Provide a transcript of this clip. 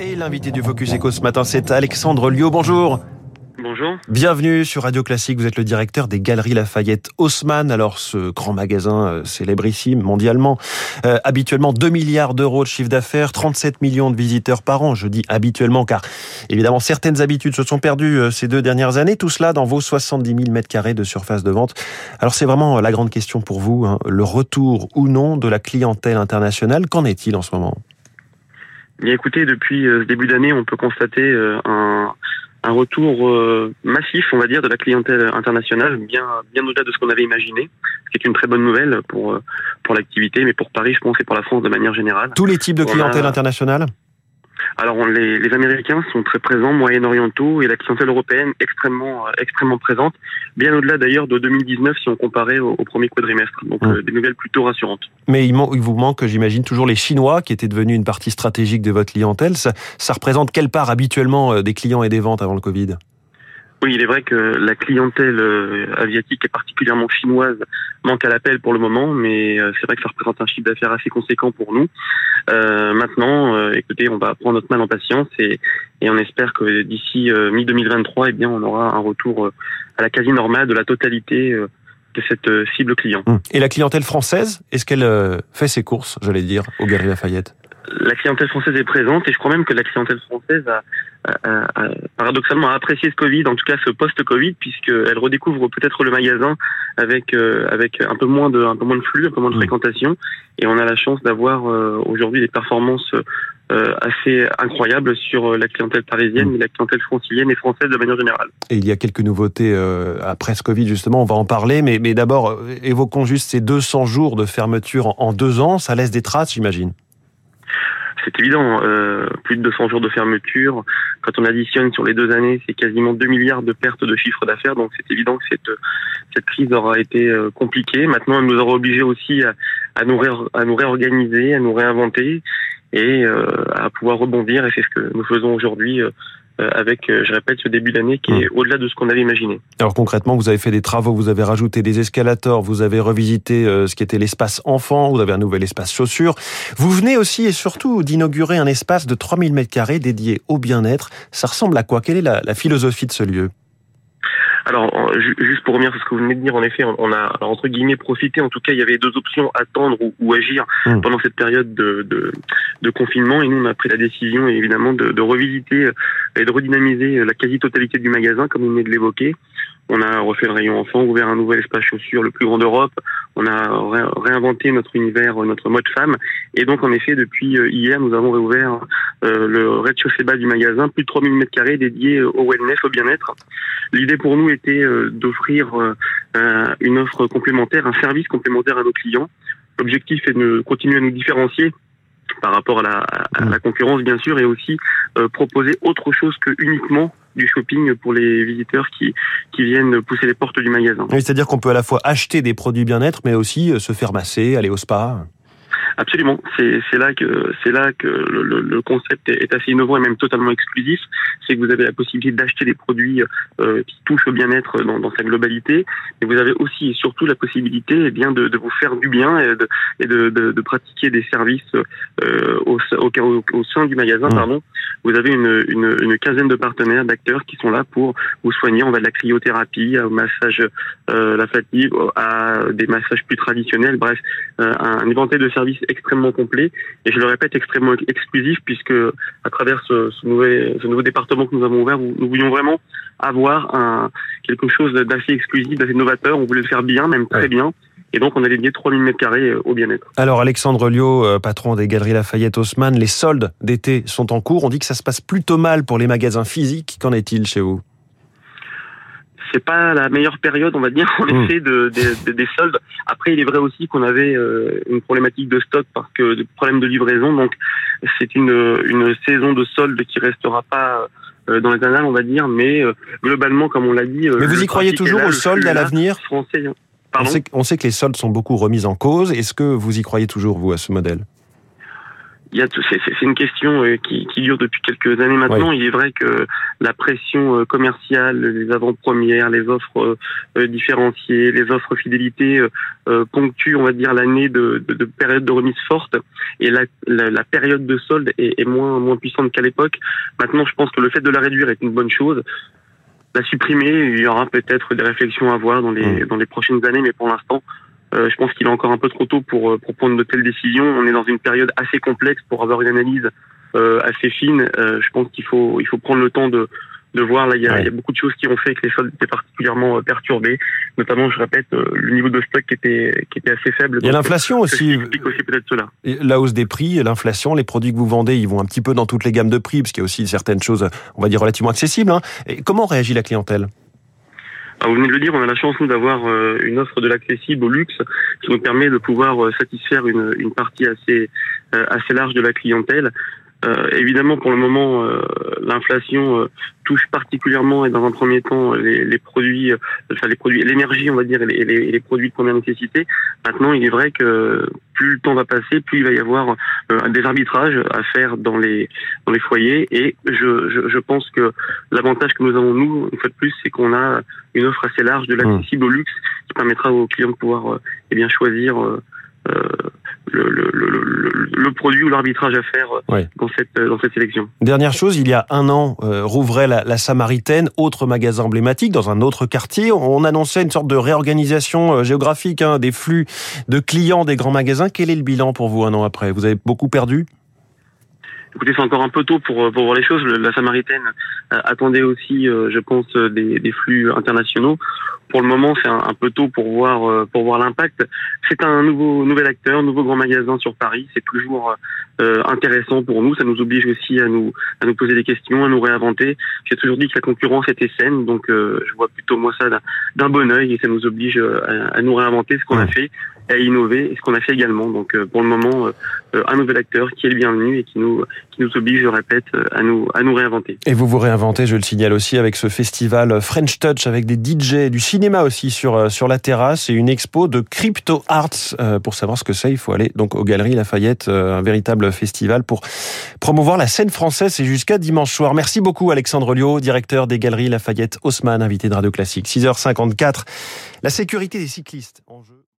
Et l'invité du Focus Eco ce matin, c'est Alexandre Liot. Bonjour. Bonjour. Bienvenue sur Radio Classique. Vous êtes le directeur des Galeries Lafayette Haussmann. Alors, ce grand magasin euh, célébrissime mondialement, euh, habituellement 2 milliards d'euros de chiffre d'affaires, 37 millions de visiteurs par an. Je dis habituellement car, évidemment, certaines habitudes se sont perdues euh, ces deux dernières années. Tout cela dans vos 70 000 mètres carrés de surface de vente. Alors, c'est vraiment la grande question pour vous, hein, le retour ou non de la clientèle internationale. Qu'en est-il en ce moment? Bien écoutez, depuis ce début d'année, on peut constater un, un retour euh, massif, on va dire, de la clientèle internationale, bien bien au-delà de ce qu'on avait imaginé, ce qui est une très bonne nouvelle pour euh, pour l'activité, mais pour Paris, je pense, et pour la France de manière générale. Tous les types de clientèle internationale? Alors les, les, Américains sont très présents, moyen-orientaux, et la clientèle européenne extrêmement euh, extrêmement présente, bien au-delà d'ailleurs de 2019 si on comparait au, premier quadrimestre. Donc euh, des nouvelles plutôt rassurantes. Mais il, il vous manque, j'imagine, toujours les Chinois qui étaient devenus une partie stratégique de votre clientèle. Ça, ça représente quelle part habituellement euh, des clients et des ventes avant le Covid? Oui, il est vrai que la clientèle euh, asiatique et particulièrement chinoise manque à l'appel pour le moment, mais euh, c'est vrai que ça représente un chiffre d'affaires assez conséquent pour nous. Euh, maintenant, écoutez, on va prendre notre mal en patience et, on espère que d'ici mi-2023, eh bien, on aura un retour à la quasi normale de la totalité de cette cible client. Hum. Et la clientèle française, est-ce qu'elle fait ses courses, j'allais dire, au Galeries Lafayette? La clientèle française est présente et je crois même que la clientèle française a, paradoxalement apprécié ce Covid, en tout cas ce post-Covid, puisqu'elle redécouvre peut-être le magasin avec euh, avec un peu moins de un peu moins de flux, un peu moins de fréquentation, et on a la chance d'avoir euh, aujourd'hui des performances euh, assez incroyables sur la clientèle parisienne, mais la clientèle francilienne et française de manière générale. Et il y a quelques nouveautés après ce Covid justement, on va en parler, mais mais d'abord évoquons juste ces 200 jours de fermeture en deux ans, ça laisse des traces, j'imagine c'est évident. Euh, plus de 200 jours de fermeture. Quand on additionne sur les deux années, c'est quasiment 2 milliards de pertes de chiffre d'affaires. Donc c'est évident que cette, cette crise aura été euh, compliquée. Maintenant, elle nous aura obligés aussi à, nous, à nous réorganiser, à nous réinventer et euh, à pouvoir rebondir. Et c'est ce que nous faisons aujourd'hui euh, avec, euh, je répète, ce début d'année qui est mmh. au-delà de ce qu'on avait imaginé. Alors concrètement, vous avez fait des travaux, vous avez rajouté des escalators, vous avez revisité euh, ce qui était l'espace enfant, vous avez un nouvel espace chaussures. Vous venez aussi et surtout d'inaugurer un espace de 3000 m2 dédié au bien-être. Ça ressemble à quoi? Quelle est la, la philosophie de ce lieu? Alors, juste pour revenir sur ce que vous venez de dire, en effet, on a entre guillemets profité. En tout cas, il y avait deux options attendre ou, agir mmh. pendant cette période de, de, confinement. Et nous, on a pris la décision, évidemment, de, de revisiter et de redynamiser la quasi-totalité du magasin, comme vous venez de l'évoquer. On a refait le rayon enfant, ouvert un nouvel espace chaussures, le plus grand d'Europe. On a réinventé notre univers, notre mode femme. Et donc, en effet, depuis euh, hier, nous avons réouvert euh, le rez-de-chaussée bas du magasin, plus de 3000 mètres carrés dédiés au wellness, au bien-être. L'idée pour nous était euh, d'offrir une offre complémentaire, un service complémentaire à nos clients. L'objectif est de continuer à nous différencier par rapport à la, à la concurrence, bien sûr, et aussi proposer autre chose que uniquement du shopping pour les visiteurs qui, qui viennent pousser les portes du magasin. Oui, c'est-à-dire qu'on peut à la fois acheter des produits bien-être, mais aussi euh, se faire masser, aller au spa. Absolument. C'est là que c'est là que le, le, concept est assez innovant et même totalement exclusif. C'est que vous avez la possibilité d'acheter des produits euh, qui touchent au bien-être dans, dans, sa globalité, mais vous avez aussi et surtout la possibilité eh bien de, de, vous faire du bien et de, et de, de pratiquer des services euh, au, au, au, sein du magasin. Mmh. Pardon. Vous avez une, une, une quinzaine de partenaires, d'acteurs qui sont là pour vous soigner. On va de la cryothérapie au massage, euh, la fatigue, à des massages plus traditionnels. Bref, euh, un éventail de services extrêmement complet et je le répète extrêmement exclusif puisque à travers ce, ce, nouvel, ce nouveau département que nous avons ouvert, nous voulions vraiment avoir un, quelque chose d'assez exclusif, d'assez novateur. On voulait le faire bien, même très bien. Et donc, on a dédié 3000 mètres carrés euh, au bien-être. Alors, Alexandre Liot, euh, patron des Galeries Lafayette Haussmann, les soldes d'été sont en cours. On dit que ça se passe plutôt mal pour les magasins physiques. Qu'en est-il chez vous? C'est pas la meilleure période, on va dire, en mmh. effet, de, des soldes. Après, il est vrai aussi qu'on avait euh, une problématique de stock parce que de problème de livraison. Donc, c'est une, une saison de soldes qui restera pas euh, dans les annales, on va dire, mais euh, globalement, comme on l'a dit. Mais vous y croyez toujours aux soldes à l'avenir Français. Hein. On sait, on sait, que les soldes sont beaucoup remis en cause. Est-ce que vous y croyez toujours, vous, à ce modèle? C'est une question euh, qui, qui, dure depuis quelques années maintenant. Il est vrai que la pression euh, commerciale, les avant-premières, les offres euh, différenciées, les offres fidélité ponctuent, on va dire, l'année de, de, de, période de remise forte et la, la, période de solde est, est, moins moins puissante qu'à l'époque. Maintenant, je pense que le fait de la réduire est une bonne chose. La supprimer, il y aura peut-être des réflexions à avoir dans les mmh. dans les prochaines années, mais pour l'instant, je pense qu'il est encore un peu trop tôt pour, euh, pour prendre de telles décisions. On est dans une période assez complexe pour avoir une analyse euh, assez fine. Euh, je pense qu'il faut, il faut prendre le temps de, de voir. Là, il y, a, il y, a, beaucoup de choses qui ont fait que les soldes étaient particulièrement perturbés. Notamment, je répète, le niveau de stock qui était, qui était assez faible. Il y a l'inflation aussi. aussi peut-être cela. La hausse des prix, l'inflation, les produits que vous vendez, ils vont un petit peu dans toutes les gammes de prix, parce qu'il y a aussi certaines choses, on va dire, relativement accessibles. Hein. Et comment réagit la clientèle? Ah, vous venez de le dire, on a la chance d'avoir euh, une offre de l'accessible au luxe qui nous permet de pouvoir euh, satisfaire une, une partie assez euh, assez large de la clientèle. Euh, évidemment, pour le moment, euh, l'inflation euh, touche particulièrement et dans un premier temps les, les produits, enfin les produits, l'énergie, on va dire, et les, les, les, produits de première nécessité. Maintenant, il est vrai que plus le temps va passer, plus il va y avoir des arbitrages à faire dans les dans les foyers. Et je, je, je pense que l'avantage que nous avons nous, une fois de plus, c'est qu'on a une offre assez large de l'accessible au luxe qui permettra aux clients de pouvoir eh bien choisir le, le, le, le, produit ou l'arbitrage à faire euh, dans, cette, euh, dans cette sélection. Dernière chose, il y a un an, euh, rouvrait la, la, Samaritaine, autre magasin emblématique dans un autre quartier. On annonçait une sorte de réorganisation euh, géographique hein, des flux de clients des grands magasins. Quel est le bilan pour vous un an après? Vous avez beaucoup perdu? Écoutez, c'est encore un peu tôt pour, pour voir les choses. La Samaritaine attendait aussi, je pense, des, des flux internationaux pour le moment, c'est un, peu tôt pour voir euh, pour voir l'impact. C'est un nouveau nouvel acteur, nouveau grand magasin sur Paris. C'est toujours euh, intéressant pour nous. Ça nous oblige aussi à nous à nous poser des questions, à nous réinventer. J'ai toujours dit que la concurrence était saine, donc euh, je vois plutôt moi ça d'un bon œil et ça nous oblige à, nous réinventer ce qu'on a fait, à innover et ce qu'on a fait également. Donc pour le moment, un nouvel acteur qui est le bienvenu et qui nous qui nous oblige, je répète, à nous à nous réinventer. Et vous vous réinventez, je le signale aussi avec ce festival French Touch avec des DJ du cinéma aussi sur, euh, sur la terrasse et une expo de crypto arts. Euh, pour savoir ce que c'est, il faut aller donc aux Galeries Lafayette, euh, un véritable festival pour promouvoir la scène française. C'est jusqu'à dimanche soir. Merci beaucoup Alexandre Liot, directeur des Galeries Lafayette Haussmann, invité de Radio Classique. 6h54. La sécurité des cyclistes en jeu.